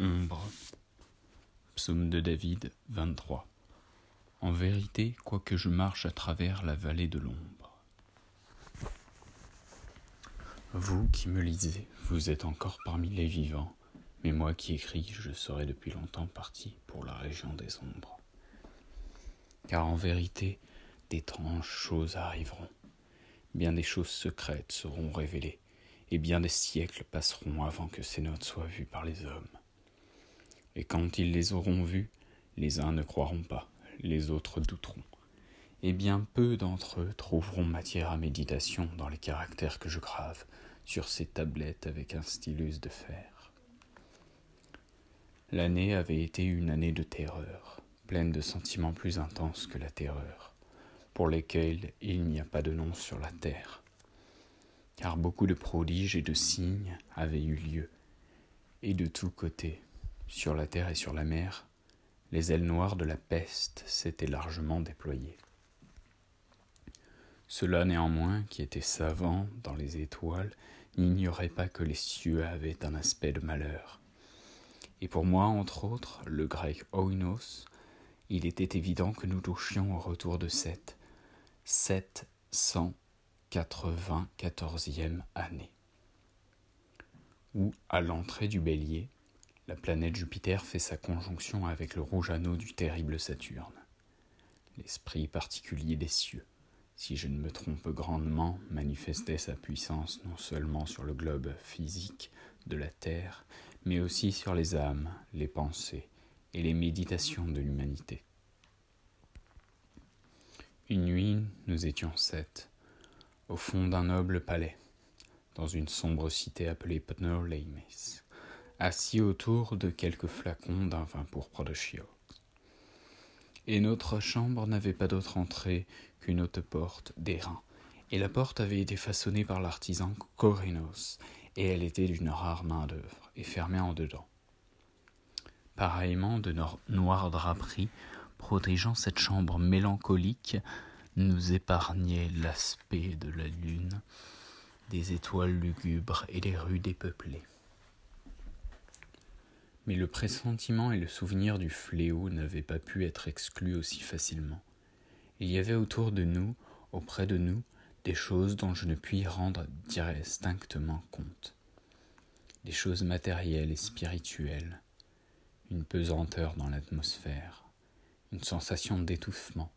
Ombre. Psaume de David 23. En vérité, quoique je marche à travers la vallée de l'ombre. Vous qui me lisez, vous êtes encore parmi les vivants, mais moi qui écris, je serai depuis longtemps parti pour la région des ombres. Car en vérité, d'étranges choses arriveront, bien des choses secrètes seront révélées, et bien des siècles passeront avant que ces notes soient vues par les hommes. Et quand ils les auront vues, les uns ne croiront pas, les autres douteront, et bien peu d'entre eux trouveront matière à méditation dans les caractères que je grave sur ces tablettes avec un stylus de fer. L'année avait été une année de terreur, pleine de sentiments plus intenses que la terreur, pour lesquels il n'y a pas de nom sur la terre car beaucoup de prodiges et de signes avaient eu lieu, et de tous côtés, sur la terre et sur la mer, les ailes noires de la peste s'étaient largement déployées. Cela néanmoins, qui était savant dans les étoiles, n'ignorait pas que les cieux avaient un aspect de malheur. Et pour moi, entre autres, le grec oinos, il était évident que nous touchions au retour de cette sept cent 94e année, où, à l'entrée du bélier, la planète Jupiter fait sa conjonction avec le rouge anneau du terrible Saturne, l'esprit particulier des cieux, si je ne me trompe grandement, manifestait sa puissance non seulement sur le globe physique de la Terre, mais aussi sur les âmes, les pensées et les méditations de l'humanité. Une nuit, nous étions sept, au fond d'un noble palais, dans une sombre cité appelée Pnoleimes, assis autour de quelques flacons d'un vin pourpre de Chios. Et notre chambre n'avait pas d'autre entrée qu'une haute porte d'airain, et la porte avait été façonnée par l'artisan Corinos, et elle était d'une rare main-d'œuvre, et fermée en dedans. Pareillement, de noires draperies, protégeant cette chambre mélancolique, nous épargnait l'aspect de la lune, des étoiles lugubres et des rues dépeuplées. Mais le pressentiment et le souvenir du fléau n'avaient pas pu être exclus aussi facilement. Il y avait autour de nous, auprès de nous, des choses dont je ne puis rendre distinctement compte. Des choses matérielles et spirituelles, une pesanteur dans l'atmosphère, une sensation d'étouffement,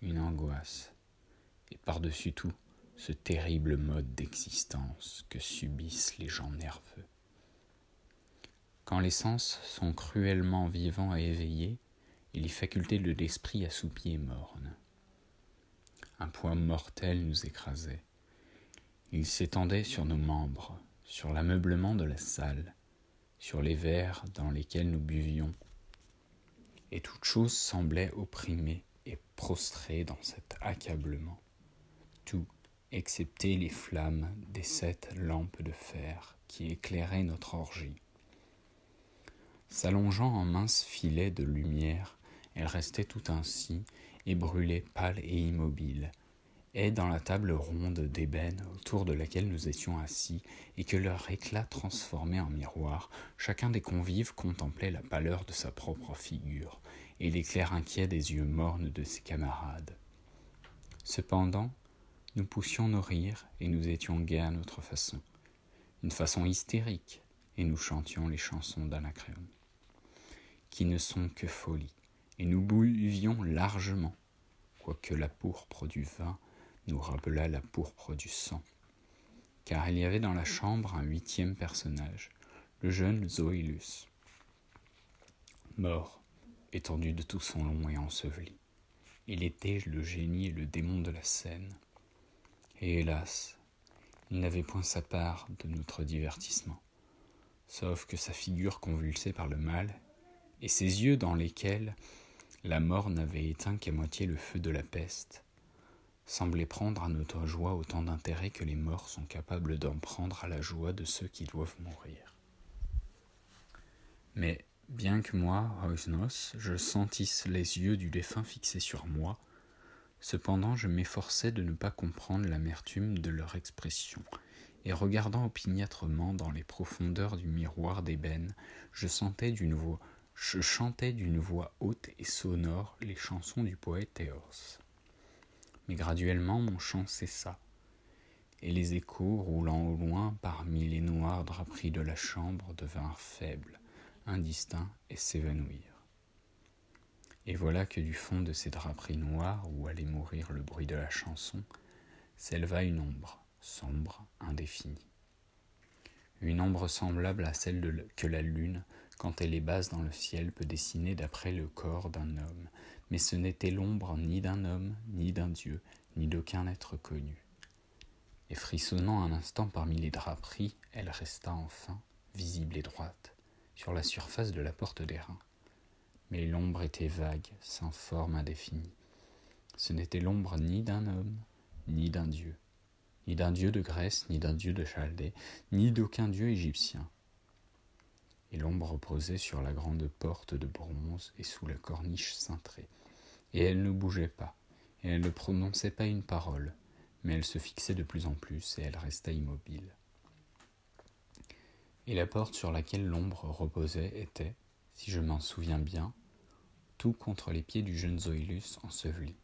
une angoisse, et par-dessus tout, ce terrible mode d'existence que subissent les gens nerveux. Quand les sens sont cruellement vivants et éveillés, et les facultés de l'esprit assoupies et mornes. Un poids mortel nous écrasait. Il s'étendait sur nos membres, sur l'ameublement de la salle, sur les verres dans lesquels nous buvions, et toute chose semblait opprimée et prostré dans cet accablement. Tout, excepté les flammes des sept lampes de fer qui éclairaient notre orgie. S'allongeant en minces filets de lumière, elle restait tout ainsi, et brûlait pâle et immobile, et dans la table ronde d'ébène autour de laquelle nous étions assis, et que leur éclat transformait en miroir, chacun des convives contemplait la pâleur de sa propre figure, et l'éclair inquiet des yeux mornes de ses camarades. Cependant, nous poussions nos rires et nous étions gais à notre façon, une façon hystérique, et nous chantions les chansons d'Anacréon, qui ne sont que folie, et nous buvions largement, quoique la pourpre du vin nous rappelât la pourpre du sang, car il y avait dans la chambre un huitième personnage, le jeune Zoïlus, mort étendu de tout son long et enseveli. Il était le génie et le démon de la scène. Et hélas, il n'avait point sa part de notre divertissement, sauf que sa figure convulsée par le mal, et ses yeux dans lesquels la mort n'avait éteint qu'à moitié le feu de la peste, semblaient prendre à notre joie autant d'intérêt que les morts sont capables d'en prendre à la joie de ceux qui doivent mourir. Mais Bien que moi, Roisnos, je sentisse les yeux du défunt fixés sur moi, cependant je m'efforçais de ne pas comprendre l'amertume de leur expression, et regardant opiniâtrement dans les profondeurs du miroir d'ébène, je sentais d'une voix, je chantais d'une voix haute et sonore les chansons du poète Théos. Mais graduellement mon chant cessa, et les échos, roulant au loin parmi les noires draperies de la chambre, devinrent faibles, indistincts et s'évanouirent. Et voilà que du fond de ces draperies noires, où allait mourir le bruit de la chanson, s'éleva une ombre, sombre, indéfinie. Une ombre semblable à celle que la lune, quand elle est basse dans le ciel, peut dessiner d'après le corps d'un homme, mais ce n'était l'ombre ni d'un homme, ni d'un dieu, ni d'aucun être connu. Et frissonnant un instant parmi les draperies, elle resta enfin, visible et droite, sur la surface de la porte d'airain. Mais l'ombre était vague, sans forme indéfinie. Ce n'était l'ombre ni d'un homme, ni d'un dieu, ni d'un dieu de Grèce, ni d'un dieu de Chaldée, ni d'aucun dieu égyptien. Et l'ombre reposait sur la grande porte de bronze et sous la corniche cintrée. Et elle ne bougeait pas, et elle ne prononçait pas une parole, mais elle se fixait de plus en plus et elle resta immobile. Et la porte sur laquelle l'ombre reposait était, si je m'en souviens bien, tout contre les pieds du jeune Zoïlus enseveli.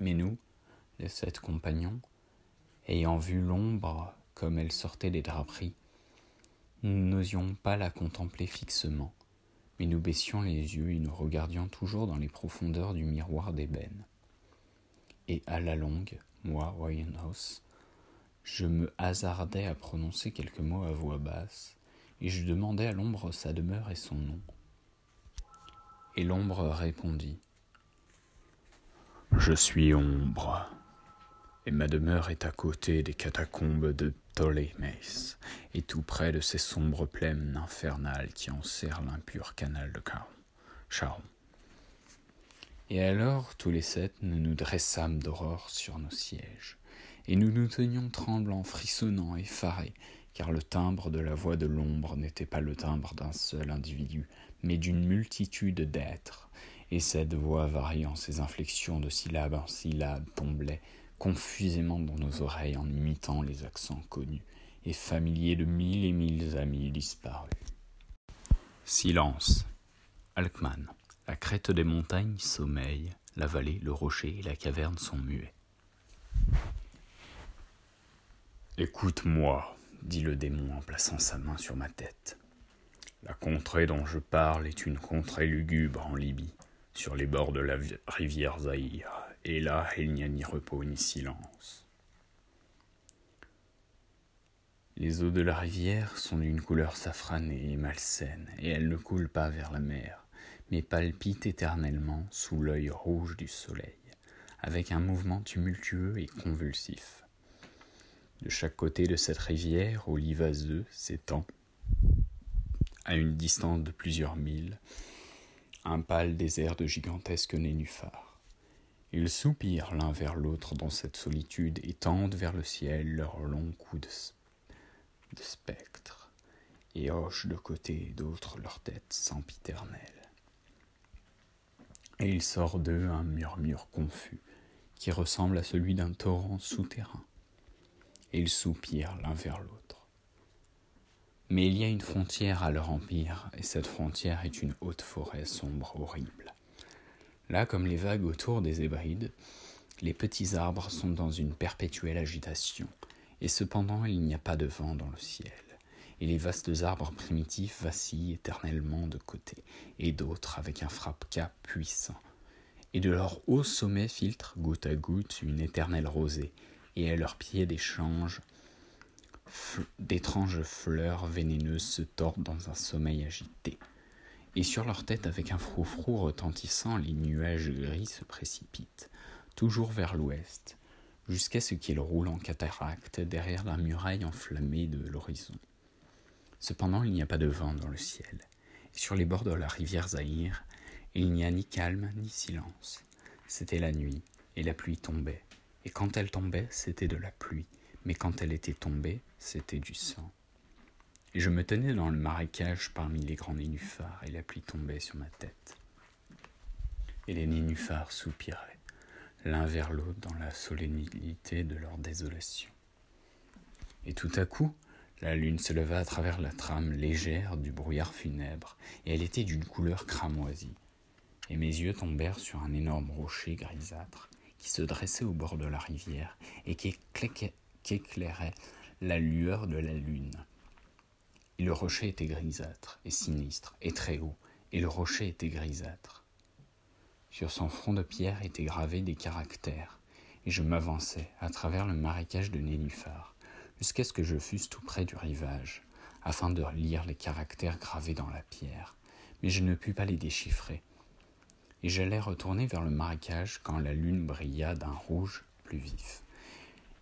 Mais nous, les sept compagnons, ayant vu l'ombre comme elle sortait des draperies, nous n'osions pas la contempler fixement, mais nous baissions les yeux et nous regardions toujours dans les profondeurs du miroir d'ébène. Et à la longue, moi, House, je me hasardais à prononcer quelques mots à voix basse, et je demandais à l'ombre sa demeure et son nom. Et l'ombre répondit Je suis ombre, et ma demeure est à côté des catacombes de Ptolémès, et tout près de ces sombres plaines infernales qui enserrent l'impur canal de Charon. Et alors tous les sept nous nous dressâmes d'aurore sur nos sièges, et nous nous tenions tremblants, frissonnants, effarés, car le timbre de la voix de l'ombre n'était pas le timbre d'un seul individu, mais d'une multitude d'êtres, et cette voix variant ses inflexions de syllabe en syllabe tombait confusément dans nos oreilles en imitant les accents connus et familiers de mille et mille amis disparus. Silence. Alkman. La crête des montagnes sommeille, la vallée, le rocher et la caverne sont muets. Écoute-moi, dit le démon en plaçant sa main sur ma tête. La contrée dont je parle est une contrée lugubre en Libye, sur les bords de la rivière Zaïre, et là il n'y a ni repos ni silence. Les eaux de la rivière sont d'une couleur safranée et malsaine, et elles ne coulent pas vers la mer, mais palpite éternellement sous l'œil rouge du soleil, avec un mouvement tumultueux et convulsif. De chaque côté de cette rivière, au lit vaseux s'étend, à une distance de plusieurs milles, un pâle désert de gigantesques nénuphars. Ils soupirent l'un vers l'autre dans cette solitude et tendent vers le ciel leurs longs coups de, spectre, et hochent de côté et d'autre leurs têtes sempiternelles et il sort d'eux un murmure confus qui ressemble à celui d'un torrent souterrain. Et ils soupirent l'un vers l'autre. Mais il y a une frontière à leur empire, et cette frontière est une haute forêt sombre horrible. Là, comme les vagues autour des Hébrides, les petits arbres sont dans une perpétuelle agitation, et cependant il n'y a pas de vent dans le ciel et les vastes arbres primitifs vacillent éternellement de côté, et d'autres avec un frappe-cap puissant. Et de leur haut sommet filtre, goutte à goutte, une éternelle rosée, et à leurs pieds d'étranges fleurs vénéneuses se tordent dans un sommeil agité. Et sur leur tête, avec un froufrou retentissant, les nuages gris se précipitent, toujours vers l'ouest, jusqu'à ce qu'ils roulent en cataracte derrière la muraille enflammée de l'horizon. Cependant, il n'y a pas de vent dans le ciel, et sur les bords de la rivière Zahir, il n'y a ni calme ni silence. C'était la nuit, et la pluie tombait, et quand elle tombait, c'était de la pluie, mais quand elle était tombée, c'était du sang. Et je me tenais dans le marécage parmi les grands nénuphars, et la pluie tombait sur ma tête. Et les nénuphars soupiraient. l'un vers l'autre dans la solennité de leur désolation. Et tout à coup, la lune se leva à travers la trame légère du brouillard funèbre, et elle était d'une couleur cramoisie. Et mes yeux tombèrent sur un énorme rocher grisâtre qui se dressait au bord de la rivière et qui éclairait la lueur de la lune. Et le rocher était grisâtre et sinistre et très haut, et le rocher était grisâtre. Sur son front de pierre étaient gravés des caractères, et je m'avançai à travers le marécage de nénuphars, jusqu'à ce que je fusse tout près du rivage, afin de lire les caractères gravés dans la pierre, mais je ne pus pas les déchiffrer. Et j'allais retourner vers le marécage quand la lune brilla d'un rouge plus vif.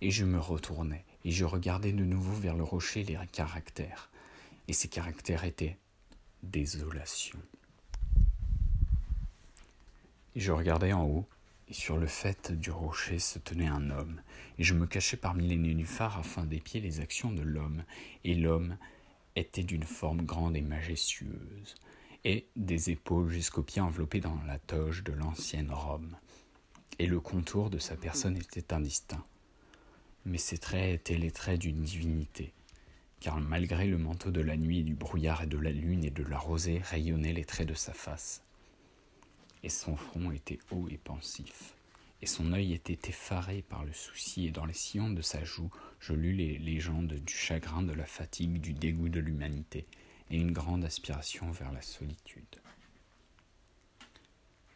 Et je me retournai, et je regardais de nouveau vers le rocher les caractères, et ces caractères étaient désolation. Je regardais en haut, et sur le faîte du rocher se tenait un homme, et je me cachais parmi les nénuphars afin d'épier les actions de l'homme, et l'homme était d'une forme grande et majestueuse, et des épaules jusqu'aux pieds enveloppés dans la toge de l'ancienne Rome, et le contour de sa personne était indistinct. Mais ses traits étaient les traits d'une divinité, car malgré le manteau de la nuit, du brouillard et de la lune et de la rosée rayonnaient les traits de sa face. Et son front était haut et pensif, et son œil était effaré par le souci, et dans les sillons de sa joue, je lus les légendes du chagrin, de la fatigue, du dégoût de l'humanité, et une grande aspiration vers la solitude.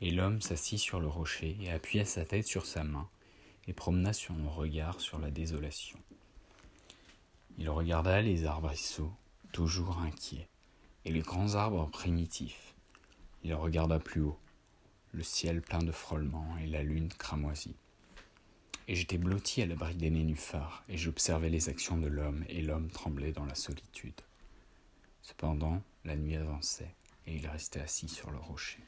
Et l'homme s'assit sur le rocher et appuya sa tête sur sa main, et promena son regard sur la désolation. Il regarda les arbrisseaux, toujours inquiets, et les grands arbres primitifs. Il regarda plus haut, le ciel plein de frôlements et la lune cramoisie. Et j'étais blotti à l'abri des nénuphars, et j'observais les actions de l'homme, et l'homme tremblait dans la solitude. Cependant, la nuit avançait, et il restait assis sur le rocher.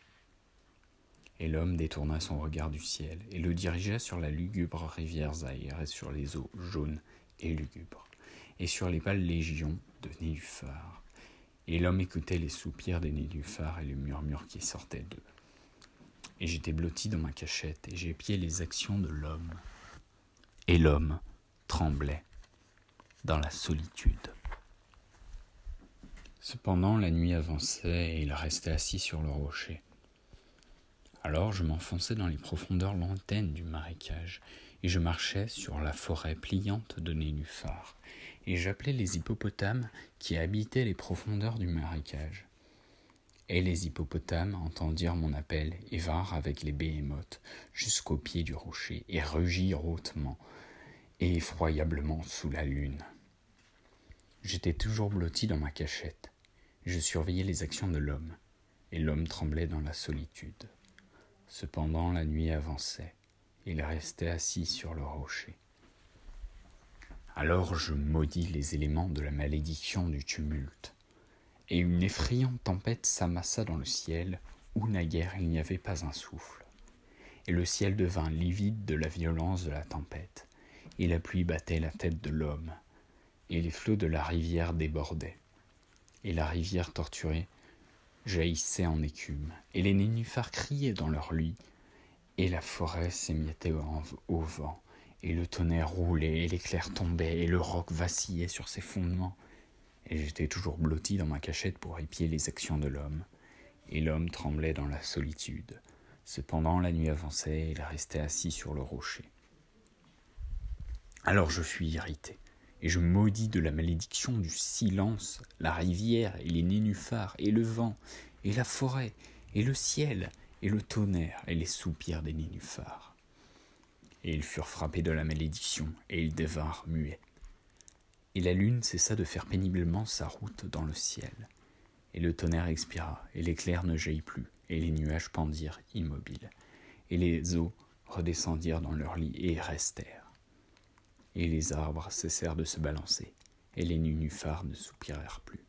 Et l'homme détourna son regard du ciel, et le dirigea sur la lugubre rivière Zaïre et sur les eaux jaunes et lugubres et sur les pâles légions de nénuphars. Et l'homme écoutait les soupirs des nénuphars et le murmure qui sortait d'eux. Et j'étais blotti dans ma cachette, et j'épiais les actions de l'homme. Et l'homme tremblait dans la solitude. Cependant la nuit avançait, et il restait assis sur le rocher. Alors je m'enfonçai dans les profondeurs lointaines du marécage, et je marchais sur la forêt pliante de nénuphars et j'appelais les hippopotames qui habitaient les profondeurs du marécage. Et les hippopotames entendirent mon appel et vinrent avec les béhémotes jusqu'au pied du rocher et rugirent hautement et effroyablement sous la lune. J'étais toujours blotti dans ma cachette. Je surveillais les actions de l'homme, et l'homme tremblait dans la solitude. Cependant la nuit avançait, il restait assis sur le rocher. Alors je maudis les éléments de la malédiction du tumulte. Et une effrayante tempête s'amassa dans le ciel, où naguère il n'y avait pas un souffle. Et le ciel devint livide de la violence de la tempête, et la pluie battait la tête de l'homme, et les flots de la rivière débordaient. Et la rivière torturée jaillissait en écume, et les nénuphars criaient dans leur lit, et la forêt s'émiettait au vent, et le tonnerre roulait, et l'éclair tombait, et le roc vacillait sur ses fondements. Et j'étais toujours blotti dans ma cachette pour épier les actions de l'homme. Et l'homme tremblait dans la solitude. Cependant la nuit avançait, et il restait assis sur le rocher. Alors je fus irrité, et je maudis de la malédiction du silence la rivière, et les nénuphars, et le vent, et la forêt, et le ciel, et le tonnerre, et les soupirs des nénuphars et ils furent frappés de la malédiction, et ils devinrent muets. Et la lune cessa de faire péniblement sa route dans le ciel, et le tonnerre expira, et l'éclair ne jaillit plus, et les nuages pendirent immobiles, et les eaux redescendirent dans leur lit et restèrent. Et les arbres cessèrent de se balancer, et les nénuphars ne soupirèrent plus,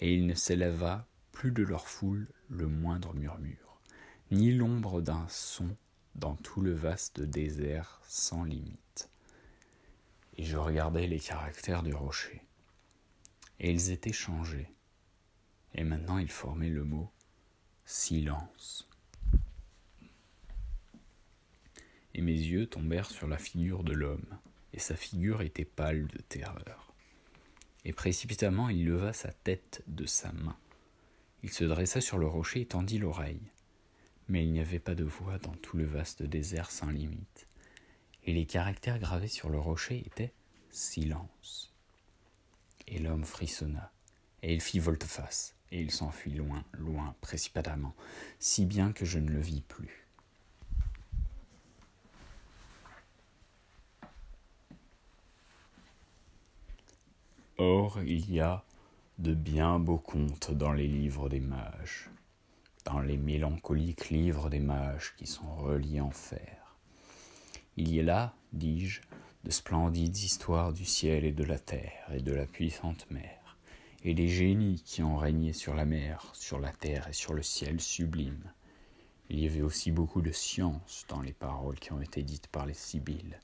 et il ne s'éleva plus de leur foule le moindre murmure, ni l'ombre d'un son dans tout le vaste désert sans limite. Et je regardais les caractères du rocher. Et ils étaient changés. Et maintenant ils formaient le mot silence. et mes yeux tombèrent sur la figure de l'homme, et sa figure était pâle de terreur. Et précipitamment il leva sa tête de sa main. Il se dressa sur le rocher et tendit l'oreille. Mais il n'y avait pas de voix dans tout le vaste désert sans limite, et les caractères gravés sur le rocher étaient silence. Et l'homme frissonna, et il fit volte-face, et il s'enfuit loin, loin, précipitamment, si bien que je ne le vis plus. Or, il y a de bien beaux contes dans les livres des mages, dans les mélancoliques livres des mages qui sont reliés en fer. Il y a là, dis-je, de splendides histoires du ciel et de la terre et de la puissante mer, et des génies qui ont régné sur la mer, sur la terre et sur le ciel sublime. Il y avait aussi beaucoup de science dans les paroles qui ont été dites par les Sibylles,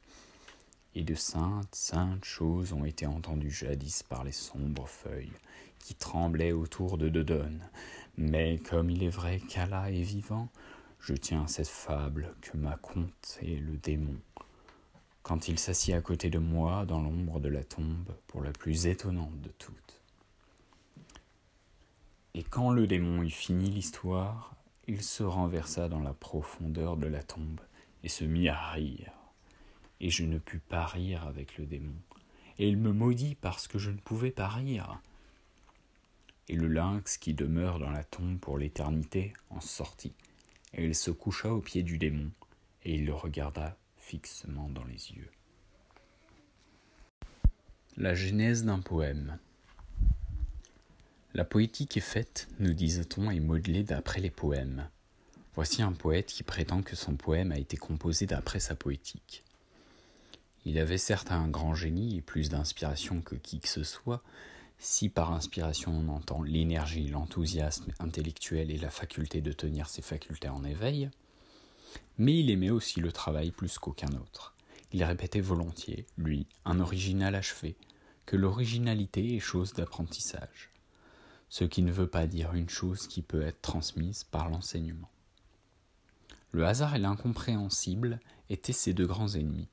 et de saintes, saintes choses ont été entendues jadis par les sombres feuilles qui tremblaient autour de Dodone. Mais comme il est vrai qu'Allah est vivant, je tiens à cette fable que m'a contée le démon, quand il s'assit à côté de moi dans l'ombre de la tombe pour la plus étonnante de toutes. Et quand le démon eut fini l'histoire, il se renversa dans la profondeur de la tombe et se mit à rire et je ne pus pas rire avec le démon. Et il me maudit parce que je ne pouvais pas rire. Et le lynx qui demeure dans la tombe pour l'éternité en sortit, et il se coucha aux pieds du démon, et il le regarda fixement dans les yeux. La genèse d'un poème. La poétique est faite, nous disait-on, et modelée d'après les poèmes. Voici un poète qui prétend que son poème a été composé d'après sa poétique. Il avait certes un grand génie et plus d'inspiration que qui que ce soit, si par inspiration on entend l'énergie, l'enthousiasme intellectuel et la faculté de tenir ses facultés en éveil, mais il aimait aussi le travail plus qu'aucun autre. Il répétait volontiers, lui, un original achevé, que l'originalité est chose d'apprentissage, ce qui ne veut pas dire une chose qui peut être transmise par l'enseignement. Le hasard et l'incompréhensible étaient ses deux grands ennemis,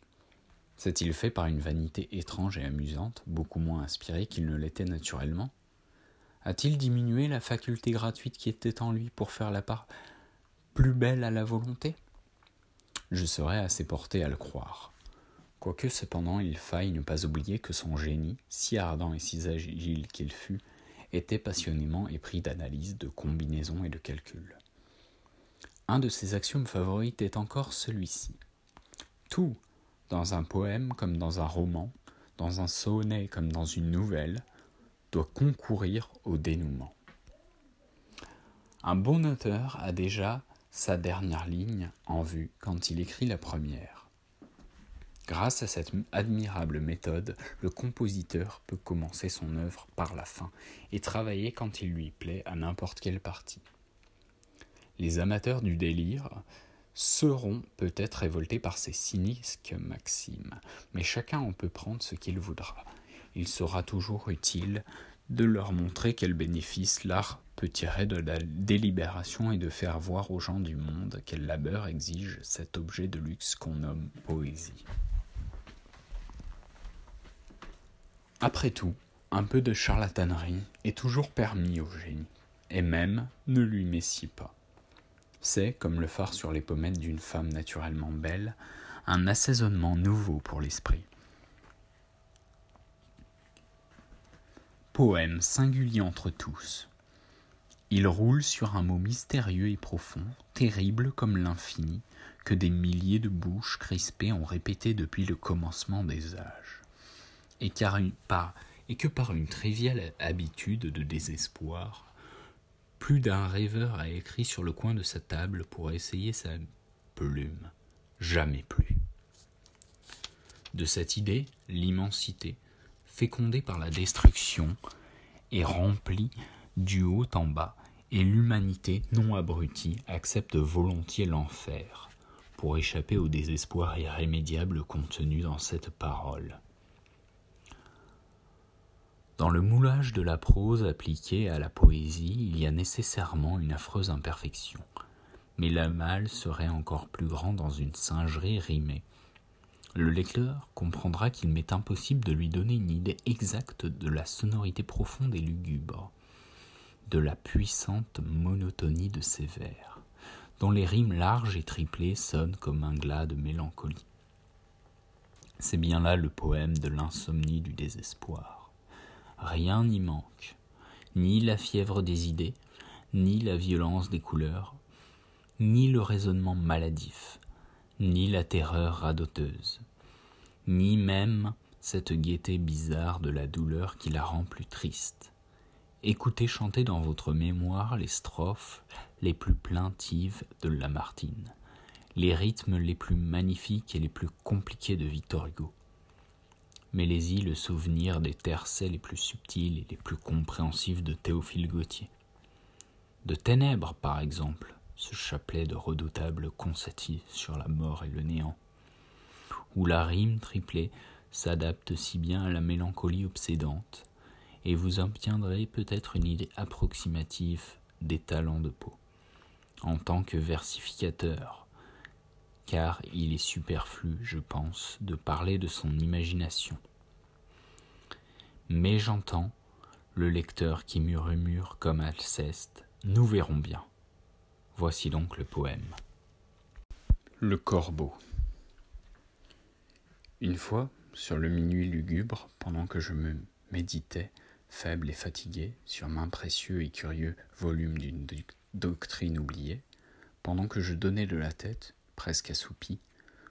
S'est-il fait par une vanité étrange et amusante, beaucoup moins inspirée qu'il ne l'était naturellement? A-t-il diminué la faculté gratuite qui était en lui pour faire la part plus belle à la volonté? Je serais assez porté à le croire. Quoique cependant il faille ne pas oublier que son génie, si ardent et si agile qu'il fût, était passionnément épris d'analyse, de combinaison et de calcul. Un de ses axiomes favoris est encore celui-ci. Tout, dans un poème comme dans un roman, dans un sonnet comme dans une nouvelle, doit concourir au dénouement. Un bon auteur a déjà sa dernière ligne en vue quand il écrit la première. Grâce à cette admirable méthode, le compositeur peut commencer son œuvre par la fin et travailler quand il lui plaît à n'importe quelle partie. Les amateurs du délire seront peut-être révoltés par ces cyniques maximes, mais chacun en peut prendre ce qu'il voudra. Il sera toujours utile de leur montrer quel bénéfice l'art peut tirer de la délibération et de faire voir aux gens du monde quel labeur exige cet objet de luxe qu'on nomme poésie. Après tout, un peu de charlatanerie est toujours permis au génie, et même ne lui messie pas. C'est, comme le phare sur les pommettes d'une femme naturellement belle, un assaisonnement nouveau pour l'esprit. Poème singulier entre tous. Il roule sur un mot mystérieux et profond, terrible comme l'infini, que des milliers de bouches crispées ont répété depuis le commencement des âges. Et, car et que par une triviale habitude de désespoir, plus d'un rêveur a écrit sur le coin de sa table pour essayer sa plume. Jamais plus. De cette idée, l'immensité, fécondée par la destruction, est remplie du haut en bas, et l'humanité, non abrutie, accepte volontiers l'enfer, pour échapper au désespoir irrémédiable contenu dans cette parole. Dans le moulage de la prose appliquée à la poésie, il y a nécessairement une affreuse imperfection. mais la malle serait encore plus grand dans une singerie rimée. Le lecteur comprendra qu'il m'est impossible de lui donner une idée exacte de la sonorité profonde et lugubre, de la puissante monotonie de ces vers, dont les rimes larges et triplées sonnent comme un glas de mélancolie. C'est bien là le poème de l'insomnie du désespoir. Rien n'y manque, ni la fièvre des idées, ni la violence des couleurs, ni le raisonnement maladif, ni la terreur radoteuse, ni même cette gaieté bizarre de la douleur qui la rend plus triste. Écoutez chanter dans votre mémoire les strophes les plus plaintives de Lamartine, les rythmes les plus magnifiques et les plus compliqués de Victor Hugo. Mêlez-y le souvenir des tercets les plus subtils et les plus compréhensifs de Théophile Gautier. De Ténèbres, par exemple, ce chapelet de redoutables concetti sur la mort et le néant, où la rime triplée s'adapte si bien à la mélancolie obsédante, et vous obtiendrez peut-être une idée approximative des talents de Poe, en tant que versificateur, car il est superflu, je pense, de parler de son imagination. Mais j'entends le lecteur qui murmure comme Alceste, nous verrons bien. Voici donc le poème. Le corbeau. Une fois, sur le minuit lugubre, pendant que je me méditais, faible et fatigué, sur main précieux et curieux volume d'une doctrine oubliée, pendant que je donnais de la tête, presque assoupi,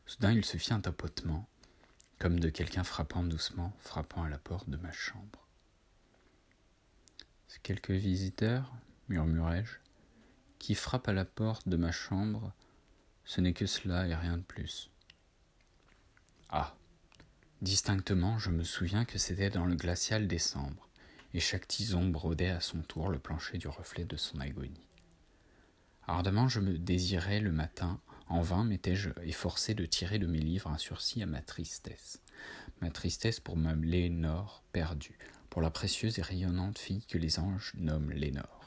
soudain il se fit un tapotement, comme de quelqu'un frappant doucement, frappant à la porte de ma chambre. C'est quelques visiteurs, murmurai-je, qui frappe à la porte de ma chambre, ce n'est que cela et rien de plus. Ah. Distinctement, je me souviens que c'était dans le glacial décembre, et chaque tison brodait à son tour le plancher du reflet de son agonie. Ardemment je me désirais le matin, en vain m'étais-je efforcé de tirer de mes livres un sursis à ma tristesse. Ma tristesse pour ma Lénore perdue, pour la précieuse et rayonnante fille que les anges nomment Lénore.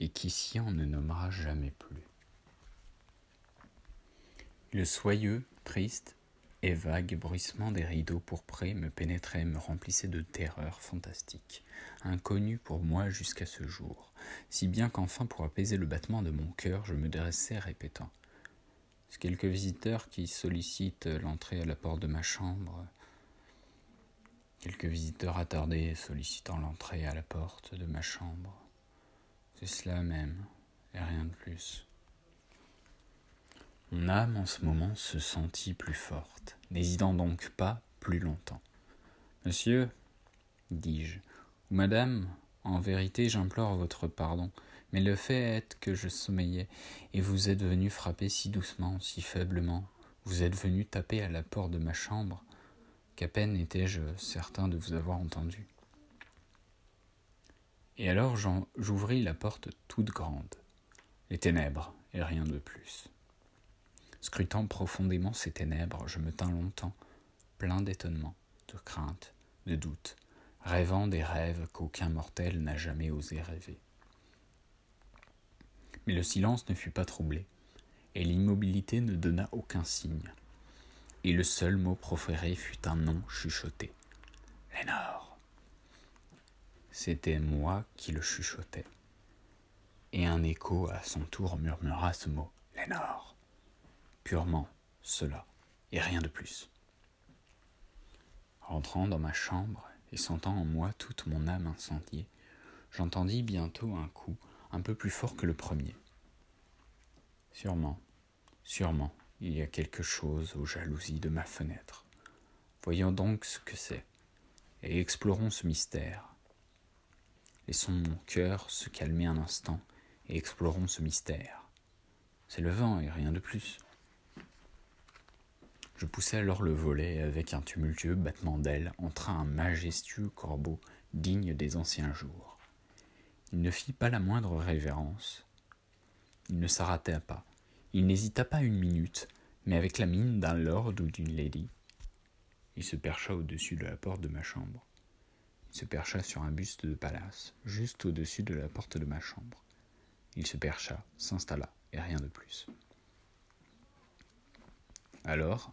et qu'ici on ne nommera jamais plus. Le soyeux, triste et vague bruissement des rideaux pourprés me pénétrait et me remplissait de terreur fantastique, inconnue pour moi jusqu'à ce jour, si bien qu'enfin pour apaiser le battement de mon cœur, je me dressais répétant quelques visiteurs qui sollicitent l'entrée à la porte de ma chambre, quelques visiteurs attardés sollicitant l'entrée à la porte de ma chambre. C'est cela même, et rien de plus. Mon âme en ce moment se sentit plus forte, n'hésitant donc pas plus longtemps. Monsieur, dis-je, ou madame, en vérité j'implore votre pardon, mais le fait est que je sommeillais, et vous êtes venu frapper si doucement, si faiblement, vous êtes venu taper à la porte de ma chambre, qu'à peine étais-je certain de vous avoir entendu. Et alors j'ouvris la porte toute grande. Les ténèbres, et rien de plus. Scrutant profondément ces ténèbres, je me tins longtemps, plein d'étonnement, de crainte, de doute, rêvant des rêves qu'aucun mortel n'a jamais osé rêver. Mais le silence ne fut pas troublé, et l'immobilité ne donna aucun signe, et le seul mot proféré fut un nom chuchoté. Lénore. C'était moi qui le chuchotais. Et un écho à son tour murmura ce mot, Lénore. Purement cela, et rien de plus. Rentrant dans ma chambre et sentant en moi toute mon âme incendiée, j'entendis bientôt un coup un peu plus fort que le premier. Sûrement, sûrement, il y a quelque chose aux jalousies de ma fenêtre. Voyons donc ce que c'est, et explorons ce mystère, Laissons mon cœur se calmer un instant et explorons ce mystère. C'est le vent et rien de plus. Je poussai alors le volet et avec un tumultueux battement d'ailes entra un majestueux corbeau digne des anciens jours. Il ne fit pas la moindre révérence. Il ne s'arrêta pas. Il n'hésita pas une minute, mais avec la mine d'un lord ou d'une lady, il se percha au-dessus de la porte de ma chambre se percha sur un buste de Pallas, juste au-dessus de la porte de ma chambre. Il se percha, s'installa, et rien de plus. Alors,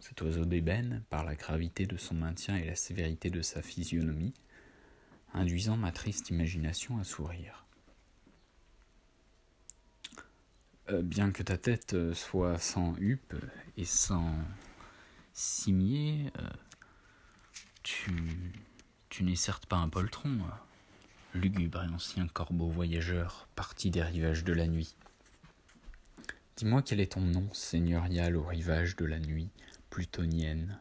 cet oiseau d'ébène, par la gravité de son maintien et la sévérité de sa physionomie, induisant ma triste imagination à sourire. Euh, bien que ta tête euh, soit sans huppe et sans cimier, euh, tu, tu n'es certes pas un poltron, lugubre et ancien corbeau voyageur parti des rivages de la nuit. Dis-moi quel est ton nom seigneurial aux rivages de la nuit plutonienne.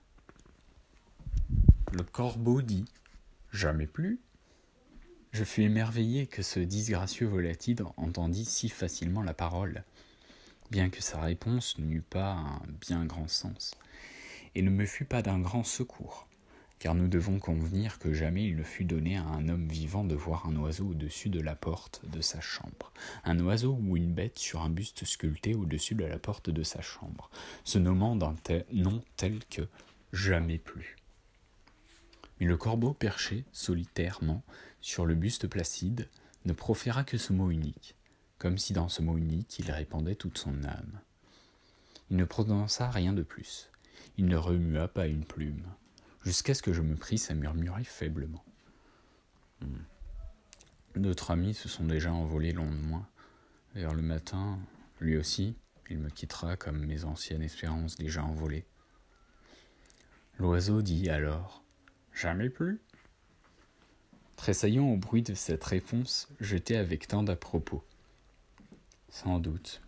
Le corbeau dit Jamais plus. Je fus émerveillé que ce disgracieux volatile entendît si facilement la parole, bien que sa réponse n'eût pas un bien grand sens, et ne me fût pas d'un grand secours, car nous devons convenir que jamais il ne fut donné à un homme vivant de voir un oiseau au-dessus de la porte de sa chambre, un oiseau ou une bête sur un buste sculpté au-dessus de la porte de sa chambre, se nommant d'un nom tel que jamais plus. Mais le corbeau perché solitairement sur le buste placide, ne proféra que ce mot unique, comme si dans ce mot unique il répandait toute son âme. Il ne prononça rien de plus, il ne remua pas une plume, jusqu'à ce que je me prisse à murmurer faiblement. Hmm. D'autres amis se sont déjà envolés loin de moi. Vers le matin, lui aussi, il me quittera comme mes anciennes espérances déjà envolées. L'oiseau dit alors Jamais plus Tressaillant au bruit de cette réponse jetée avec tant d'à-propos. Sans doute.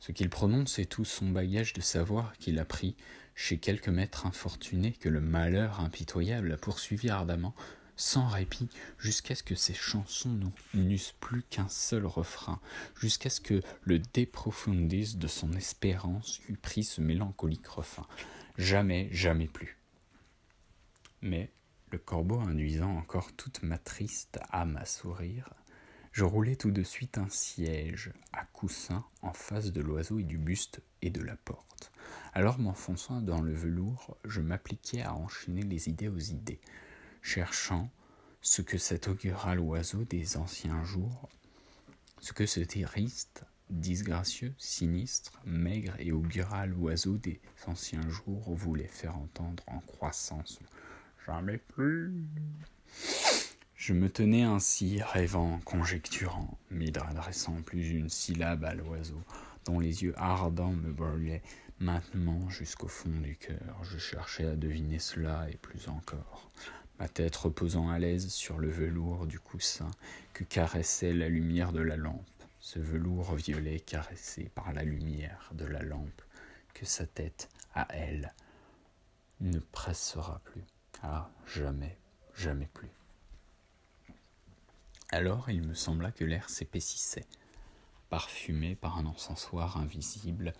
Ce qu'il prononce est tout son bagage de savoir qu'il a pris chez quelques maîtres infortunés que le malheur impitoyable a ardemment, sans répit, jusqu'à ce que ses chansons n'eussent plus qu'un seul refrain, jusqu'à ce que le déprofundis de son espérance eût pris ce mélancolique refrain. Jamais, jamais plus. Mais, le corbeau induisant encore toute ma triste âme à sourire, je roulai tout de suite un siège à coussin en face de l'oiseau et du buste et de la porte. Alors m'enfonçant dans le velours, je m'appliquai à enchaîner les idées aux idées, cherchant ce que cet augural oiseau des anciens jours, ce que ce triste, disgracieux, sinistre, maigre et augural oiseau des anciens jours voulait faire entendre en croissance Jamais plus. Je me tenais ainsi, rêvant, conjecturant, mais plus une syllabe à l'oiseau, dont les yeux ardents me brûlaient maintenant jusqu'au fond du cœur. Je cherchais à deviner cela et plus encore, ma tête reposant à l'aise sur le velours du coussin que caressait la lumière de la lampe, ce velours violet caressé par la lumière de la lampe que sa tête, à elle, ne pressera plus. Ah, jamais, jamais plus. Alors il me sembla que l'air s'épaississait, parfumé par un encensoir invisible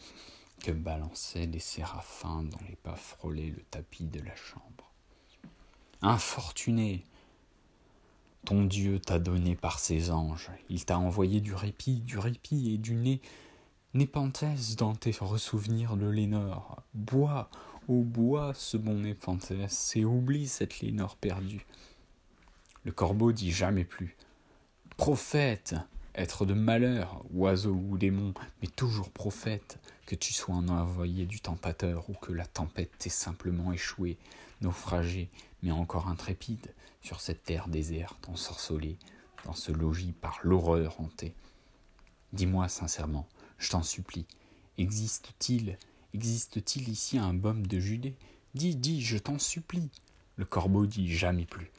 que balançaient des séraphins dont les pas frôlaient le tapis de la chambre. Infortuné Ton Dieu t'a donné par ses anges, il t'a envoyé du répit, du répit et du nez. Népenthèse dans tes ressouvenirs de Lénore, bois au bois ce bon Népenthès, et oublie cette Lénore perdue. Le corbeau dit jamais plus. Prophète, être de malheur, oiseau ou démon, mais toujours prophète, que tu sois un envoyé du tempateur ou que la tempête t'ait simplement échoué, naufragé, mais encore intrépide, sur cette terre déserte, ensorcelée, dans ce logis par l'horreur hantée. Dis-moi sincèrement, je t'en supplie, existe-t-il Existe-t-il ici un baume de Judée? Dis, dis, je t'en supplie. Le corbeau dit jamais plus.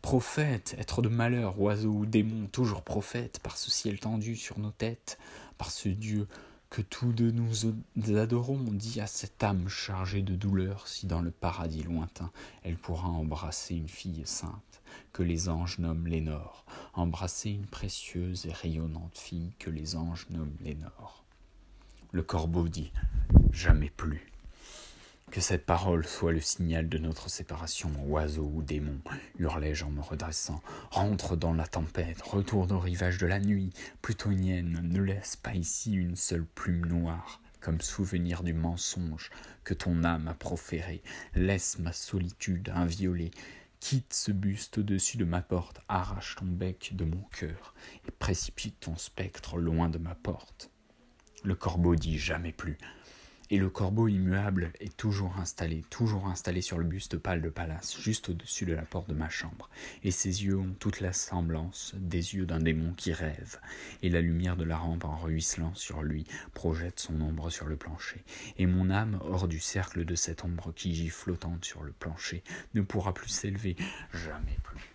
Prophète, être de malheur, oiseau ou démon, toujours prophète, par ce ciel tendu sur nos têtes, par ce Dieu que tous deux nous adorons, dit à cette âme chargée de douleur si dans le paradis lointain elle pourra embrasser une fille sainte que les anges nomment Lénore, embrasser une précieuse et rayonnante fille que les anges nomment Lénore. Le corbeau dit Jamais plus. Que cette parole soit le signal de notre séparation, oiseau ou démon, hurlai-je en me redressant. Rentre dans la tempête, retourne au rivage de la nuit, plutonienne, ne laisse pas ici une seule plume noire, comme souvenir du mensonge que ton âme a proféré. Laisse ma solitude inviolée, Quitte ce buste au-dessus de ma porte, arrache ton bec de mon cœur et précipite ton spectre loin de ma porte. Le corbeau dit jamais plus. Et le corbeau immuable est toujours installé, toujours installé sur le buste pâle de Pallas, juste au-dessus de la porte de ma chambre. Et ses yeux ont toute la semblance des yeux d'un démon qui rêve. Et la lumière de la rampe en ruisselant sur lui projette son ombre sur le plancher. Et mon âme, hors du cercle de cette ombre qui gît flottante sur le plancher, ne pourra plus s'élever, jamais plus.